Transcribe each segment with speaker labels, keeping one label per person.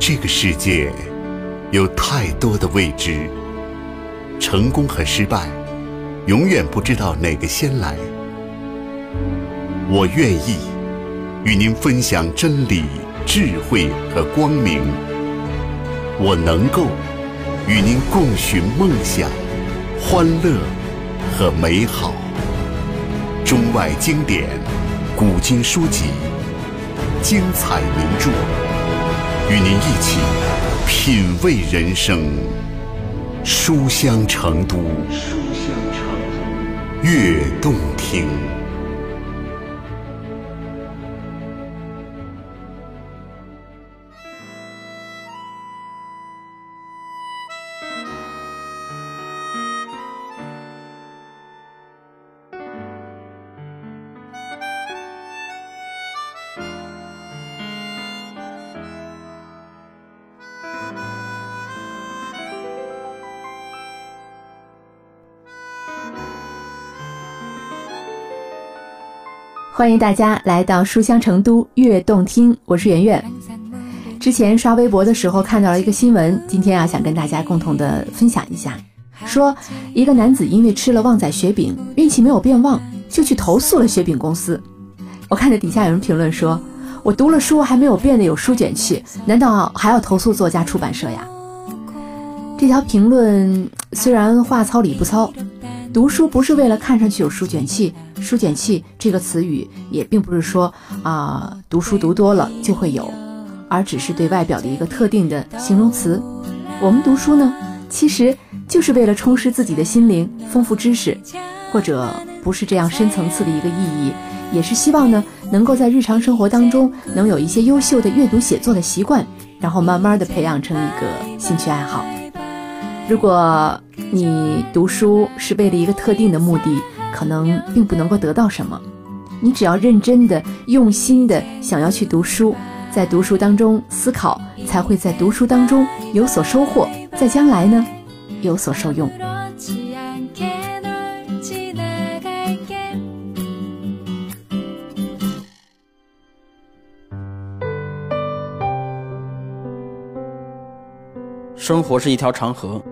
Speaker 1: 这个世界有太多的未知，成功和失败，永远不知道哪个先来。我愿意与您分享真理、智慧和光明。我能够与您共寻梦想、欢乐和美好。中外经典、古今书籍、精彩名著，与您一起品味人生。书香成都，书香成都，悦动听。
Speaker 2: 欢迎大家来到书香成都悦动听，我是圆圆。之前刷微博的时候看到了一个新闻，今天啊想跟大家共同的分享一下。说一个男子因为吃了旺仔雪饼，运气没有变旺，就去投诉了雪饼公司。我看着底下有人评论说：“我读了书还没有变得有书卷气，难道还要投诉作家出版社呀？”这条评论虽然话糙理不糙。读书不是为了看上去有书卷气，书卷气这个词语也并不是说啊读书读多了就会有，而只是对外表的一个特定的形容词。我们读书呢，其实就是为了充实自己的心灵，丰富知识，或者不是这样深层次的一个意义，也是希望呢能够在日常生活当中能有一些优秀的阅读写作的习惯，然后慢慢的培养成一个兴趣爱好。如果你读书是为了一个特定的目的，可能并不能够得到什么。你只要认真的、用心的想要去读书，在读书当中思考，才会在读书当中有所收获，在将来呢有所受用。
Speaker 3: 生活是一条长河。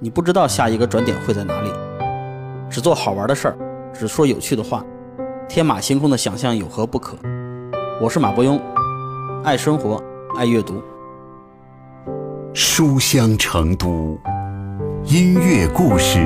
Speaker 3: 你不知道下一个转点会在哪里，只做好玩的事儿，只说有趣的话，天马行空的想象有何不可？我是马伯庸，爱生活，爱阅读。
Speaker 1: 书香成都，音乐故事。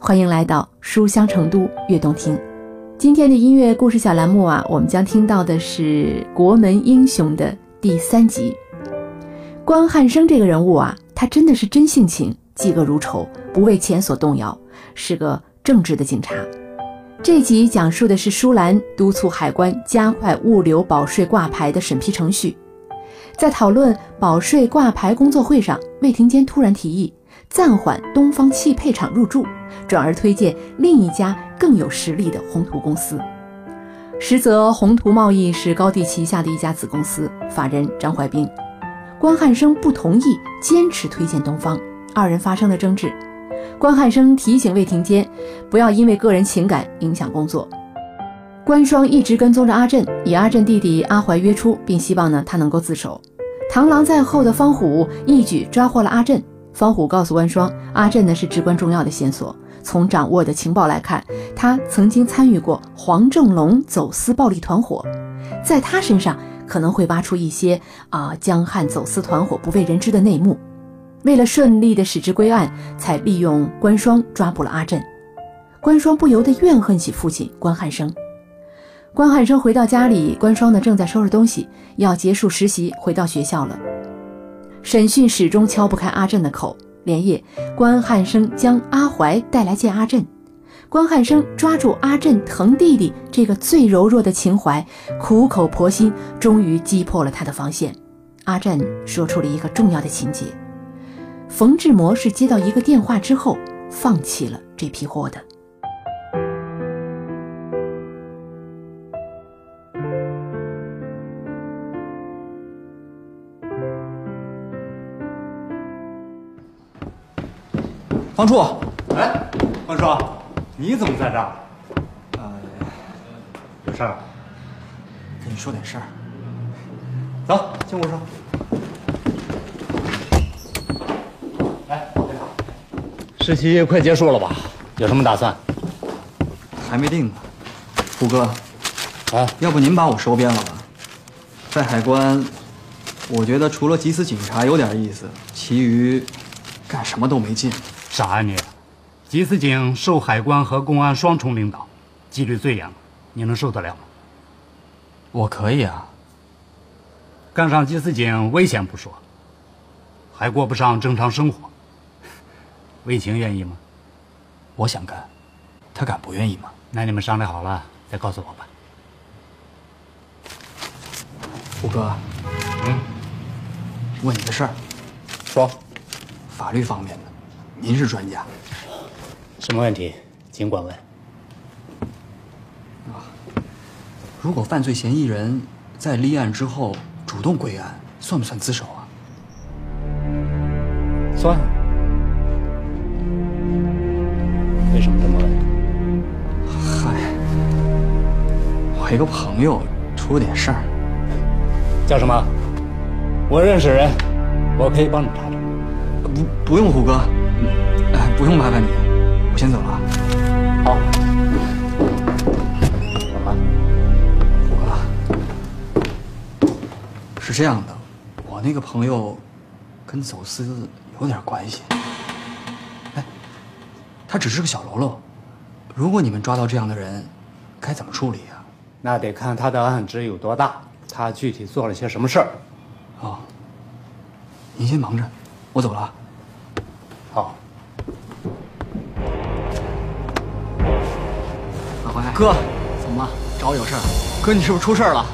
Speaker 2: 欢迎来到书香成都悦动听。今天的音乐故事小栏目啊，我们将听到的是《国门英雄》的第三集。关汉生这个人物啊，他真的是真性情，嫉恶如仇，不为钱所动摇，是个正直的警察。这集讲述的是舒兰督促海关加快物流保税挂牌的审批程序。在讨论保税挂牌工作会上，魏廷坚突然提议暂缓东方汽配厂入驻。转而推荐另一家更有实力的宏图公司，实则宏图贸易是高地旗下的一家子公司，法人张怀兵。关汉生不同意，坚持推荐东方，二人发生了争执。关汉生提醒魏廷坚，不要因为个人情感影响工作。关双一直跟踪着阿震，以阿震弟弟阿怀约出，并希望呢他能够自首。螳螂在后的方虎一举抓获了阿震。方虎告诉关双，阿震呢是至关重要的线索。从掌握的情报来看，他曾经参与过黄正龙走私暴力团伙，在他身上可能会挖出一些啊江汉走私团伙不为人知的内幕。为了顺利的使之归案，才利用关双抓捕了阿震。关双不由得怨恨起父亲关汉生。关汉生回到家里，关双呢正在收拾东西，要结束实习回到学校了。审讯始终敲不开阿震的口。连夜，关汉生将阿怀带来见阿震。关汉生抓住阿震疼弟弟这个最柔弱的情怀，苦口婆心，终于击破了他的防线。阿震说出了一个重要的情节：冯志摩是接到一个电话之后，放弃了这批货的。
Speaker 4: 方处，
Speaker 5: 哎，关双，你怎么在这儿？
Speaker 4: 啊，有事儿？
Speaker 5: 跟你说点事儿。
Speaker 4: 走，进屋说。来，实习快结束了吧？有什么打算？
Speaker 5: 还没定呢。胡哥，
Speaker 4: 啊，
Speaker 5: 要不您把我收编了吧？在海关，我觉得除了缉私警察有点意思，其余干什么都没劲。
Speaker 4: 傻啊你！缉私警受海关和公安双重领导，纪律最严，你能受得了吗？
Speaker 5: 我可以啊。
Speaker 4: 干上缉私警危险不说，还过不上正常生活。魏晴愿意吗？
Speaker 5: 我想干，他敢不愿意吗？
Speaker 4: 那你们商量好了再告诉我吧。
Speaker 5: 虎哥，
Speaker 4: 嗯，
Speaker 5: 问你个事儿，
Speaker 4: 说，
Speaker 5: 法律方面的，您是专家。
Speaker 4: 什么问题？尽管问。
Speaker 5: 啊如果犯罪嫌疑人在立案之后主动归案，算不算自首啊？
Speaker 4: 算。为什么这么问？
Speaker 5: 嗨，我一个朋友出了点事儿。
Speaker 4: 叫什么？我认识人，我可以帮你查查。
Speaker 5: 不，不用，胡哥，哎，不用麻烦你，我先走了。
Speaker 4: 好。
Speaker 5: 是这样的，我那个朋友跟走私有点关系。哎，他只是个小喽啰，如果你们抓到这样的人，该怎么处理呀？
Speaker 4: 那得看他的案值有多大，他具体做了些什么事儿。
Speaker 5: 哦，您先忙着，我走了啊。
Speaker 4: 好。
Speaker 5: 哥，怎么了？找我有事儿？哥，你是不是出事儿了？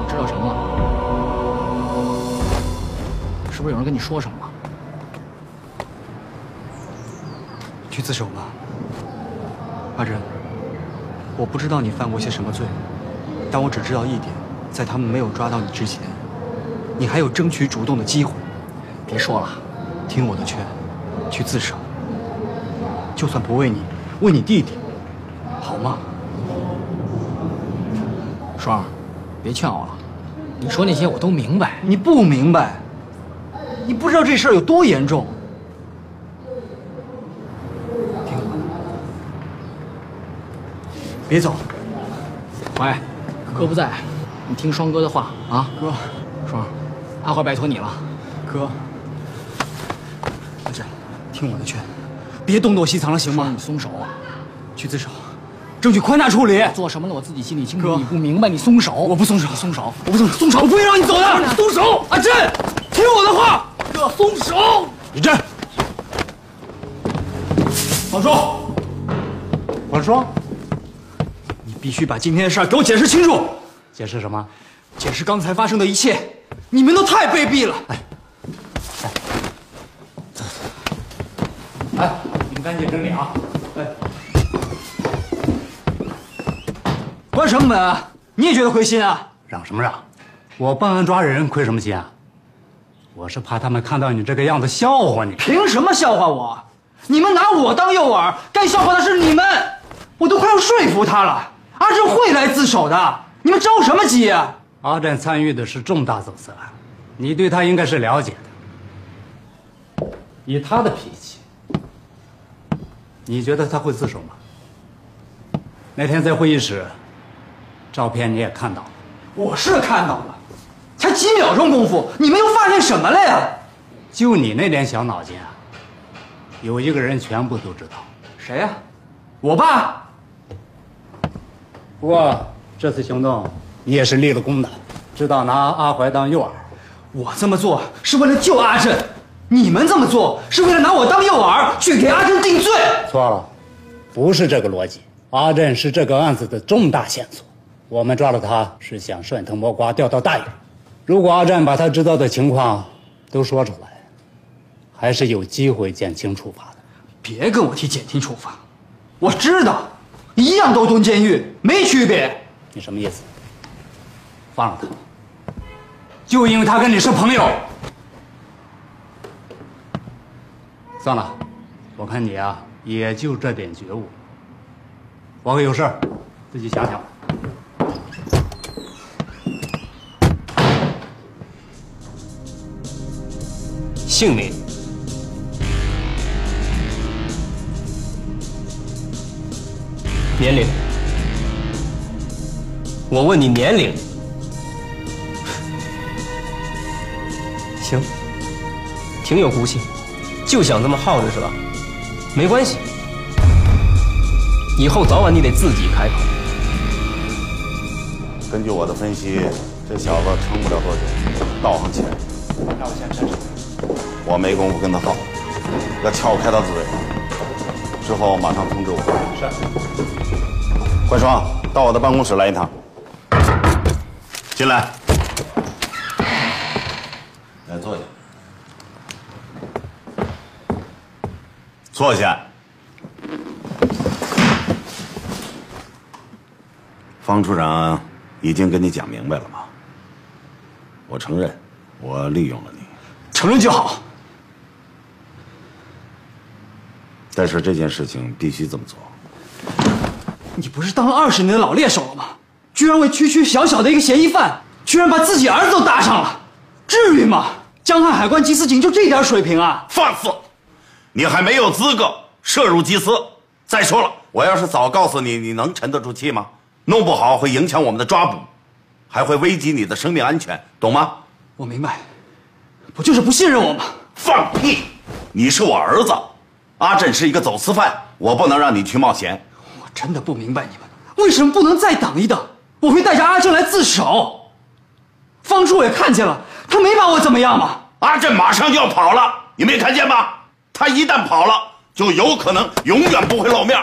Speaker 6: 你知道什么了？是不是有人跟你说什么了？
Speaker 5: 去自首吧，阿珍。我不知道你犯过些什么罪，但我只知道一点，在他们没有抓到你之前，你还有争取主动的机会。
Speaker 6: 别说了，
Speaker 5: 听我的劝，去自首。就算不为你，为你弟弟，好吗？
Speaker 6: 双儿，别劝我了，你说那些我都明白。
Speaker 5: 你不明白，你不知道这事儿有多严重。听我的，别走。
Speaker 6: 喂，哥不在，你听双哥的话啊。
Speaker 5: 哥，
Speaker 6: 双儿，阿怀拜托你了。
Speaker 5: 哥，阿珍，听我的劝，别东躲西藏了，行吗？
Speaker 6: 你松手，
Speaker 5: 去自首，争取宽大处理。
Speaker 6: 做什么了？我自己心里清楚。
Speaker 5: 哥
Speaker 6: 你不明白，你松手。
Speaker 5: 我不松手，
Speaker 6: 你松手，
Speaker 5: 我不松手，松手，我不会让你走的。松手，阿珍，听我的话。
Speaker 6: 哥，松手。
Speaker 4: 李真，
Speaker 5: 放手。
Speaker 4: 我说，
Speaker 5: 你必须把今天的事儿给我解释清楚，
Speaker 4: 解释什么？
Speaker 5: 解释刚才发生的一切。你们都太卑鄙了！哎，
Speaker 4: 哎，你们赶紧整理啊！
Speaker 5: 哎，关什么门啊？你也觉得亏心啊？
Speaker 4: 嚷什么嚷？我办案抓人亏什么心啊？我是怕他们看到你这个样子笑话你。
Speaker 5: 凭什么笑话我？你们拿我当诱饵，该笑话的是你们！我都快要说服他了，阿珍会来自首的，你们着什么急啊？
Speaker 4: 阿正参与的是重大走私案，你对他应该是了解的。以他的脾气，你觉得他会自首吗？那天在会议室，照片你也看到了，
Speaker 5: 我是看到了，才几秒钟功夫，你们又发现什么了呀？
Speaker 4: 就你那点小脑筋啊，有一个人全部都知道，
Speaker 5: 谁呀？我爸。
Speaker 4: 不过这次行动。你也是立了功的，知道拿阿怀当诱饵。
Speaker 5: 我这么做是为了救阿珍，你们这么做是为了拿我当诱饵去给阿珍定罪。
Speaker 4: 错了，不是这个逻辑。阿珍是这个案子的重大线索，我们抓了他是想顺藤摸瓜钓到大鱼。如果阿珍把他知道的情况都说出来，还是有机会减轻处罚的。
Speaker 5: 别跟我提减轻处罚，我知道，一样都蹲监狱，没区别。
Speaker 4: 你什么意思？放了他，就因为他跟你是朋友。算了，我看你啊，也就这点觉悟。我可有事儿，自己想想。
Speaker 7: 姓名：年龄。我问你年龄。行，挺有骨气，就想这么耗着是吧？没关系，以后早晚你得自己开口。
Speaker 1: 根据我的分析，这小子撑不了多久，道行起来。
Speaker 4: 那我先试试。
Speaker 1: 我没工夫跟他耗，要撬开他嘴，之后马上通知我。
Speaker 4: 是。
Speaker 1: 关双，到我的办公室来一趟。进。来坐下。坐下。方处长已经跟你讲明白了吗？我承认，我利用了你。
Speaker 5: 承认就好。
Speaker 1: 但是这件事情必须这么做。
Speaker 5: 你不是当了二十年的老猎手了吗？居然为区区小小的一个嫌疑犯，居然把自己儿子都搭上了，至于吗？江汉海关缉私警就这点水平啊？
Speaker 1: 放肆！你还没有资格涉入缉私。再说了，我要是早告诉你，你能沉得住气吗？弄不好会影响我们的抓捕，还会危及你的生命安全，懂吗？
Speaker 5: 我明白，不就是不信任我吗？
Speaker 1: 放屁！你是我儿子，阿振是一个走私犯，我不能让你去冒险。
Speaker 5: 我真的不明白你们为什么不能再等一等？我会带着阿振来自首。方叔也看见了，他没把我怎么样嘛。
Speaker 1: 阿振马上就要跑了，你没看见吗？他一旦跑了，就有可能永远不会露面，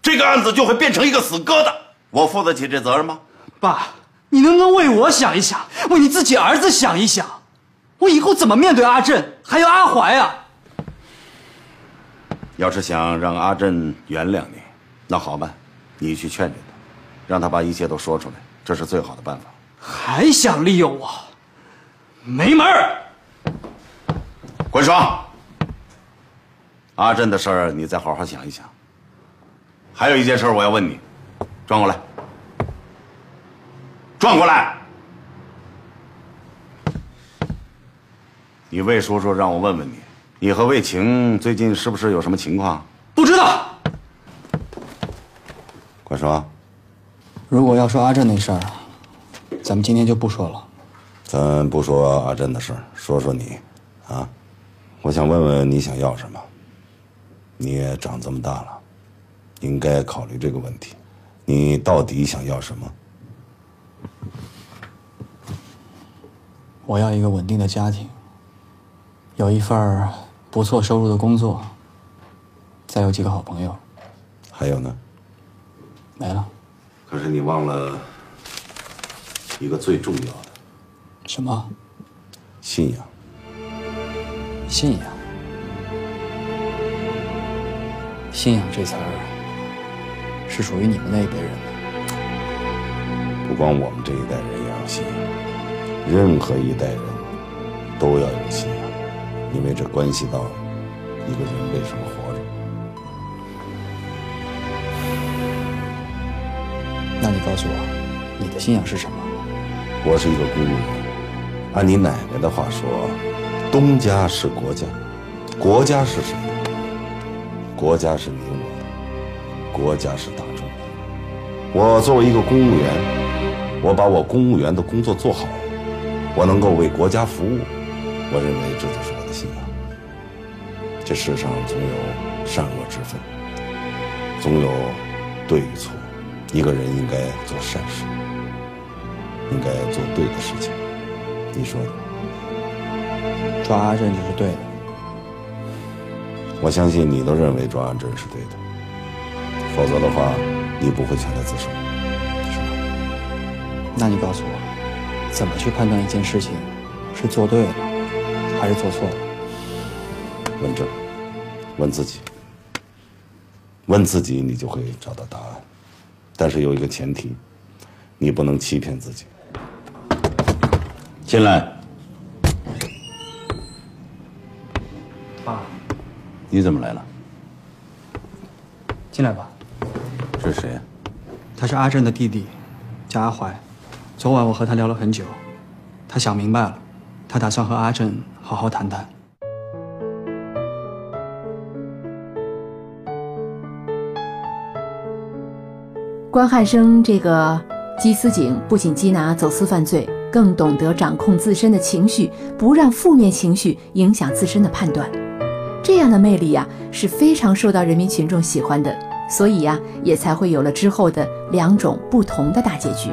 Speaker 1: 这个案子就会变成一个死疙瘩。我负得起这责任吗？
Speaker 5: 爸，你能不能为我想一想，为你自己儿子想一想？我以后怎么面对阿振，还有阿怀啊？
Speaker 1: 要是想让阿振原谅你，那好办，你去劝劝他，让他把一切都说出来，这是最好的办法。
Speaker 5: 还想利用我？没门儿！
Speaker 1: 关双，阿振的事儿你再好好想一想。还有一件事我要问你，转过来，转过来。你魏叔叔让我问问你，你和魏晴最近是不是有什么情况？
Speaker 5: 不知道。
Speaker 1: 快说，
Speaker 5: 如果要说阿振那事儿，咱们今天就不说了。
Speaker 1: 咱不说阿振的事儿，说说你，啊，我想问问你想要什么？你也长这么大了，应该考虑这个问题。你到底想要什么？
Speaker 5: 我要一个稳定的家庭，有一份不错收入的工作，再有几个好朋友，
Speaker 1: 还有呢？
Speaker 5: 没了。
Speaker 1: 可是你忘了一个最重要的
Speaker 5: 什么？
Speaker 1: 信仰。
Speaker 5: 信仰。信仰这词儿是属于你们那一辈人的。
Speaker 1: 不光我们这一代人要有信仰，任何一代人都要有信仰，因为这关系到一个人为什么活着。
Speaker 5: 那你告诉我，你的信仰是什么？
Speaker 1: 我是一个公务员，按你奶奶的话说，东家是国家，国家是谁？国家是你我的，国家是大众的。我作为一个公务员，我把我公务员的工作做好，我能够为国家服务，我认为这就是我的信仰。这世上总有善恶之分，总有对与错，一个人应该做善事，应该做对的事情。你说呢？
Speaker 5: 抓阿振就是对的。
Speaker 1: 我相信你都认为抓阿振是对的，否则的话，你不会选择自首，是吧？
Speaker 5: 那你告诉我，怎么去判断一件事情是做对了还是做错了？
Speaker 1: 问这，问自己，问自己，你就会找到答案。但是有一个前提，你不能欺骗自己。进来。你怎么来了？
Speaker 5: 进来吧。
Speaker 1: 这是谁？
Speaker 5: 他是阿正的弟弟，叫阿怀。昨晚我和他聊了很久，他想明白了，他打算和阿正好好谈谈。
Speaker 2: 关汉生这个缉私警不仅缉拿走私犯罪，更懂得掌控自身的情绪，不让负面情绪影响自身的判断。这样的魅力呀，是非常受到人民群众喜欢的，所以呀，也才会有了之后的两种不同的大结局。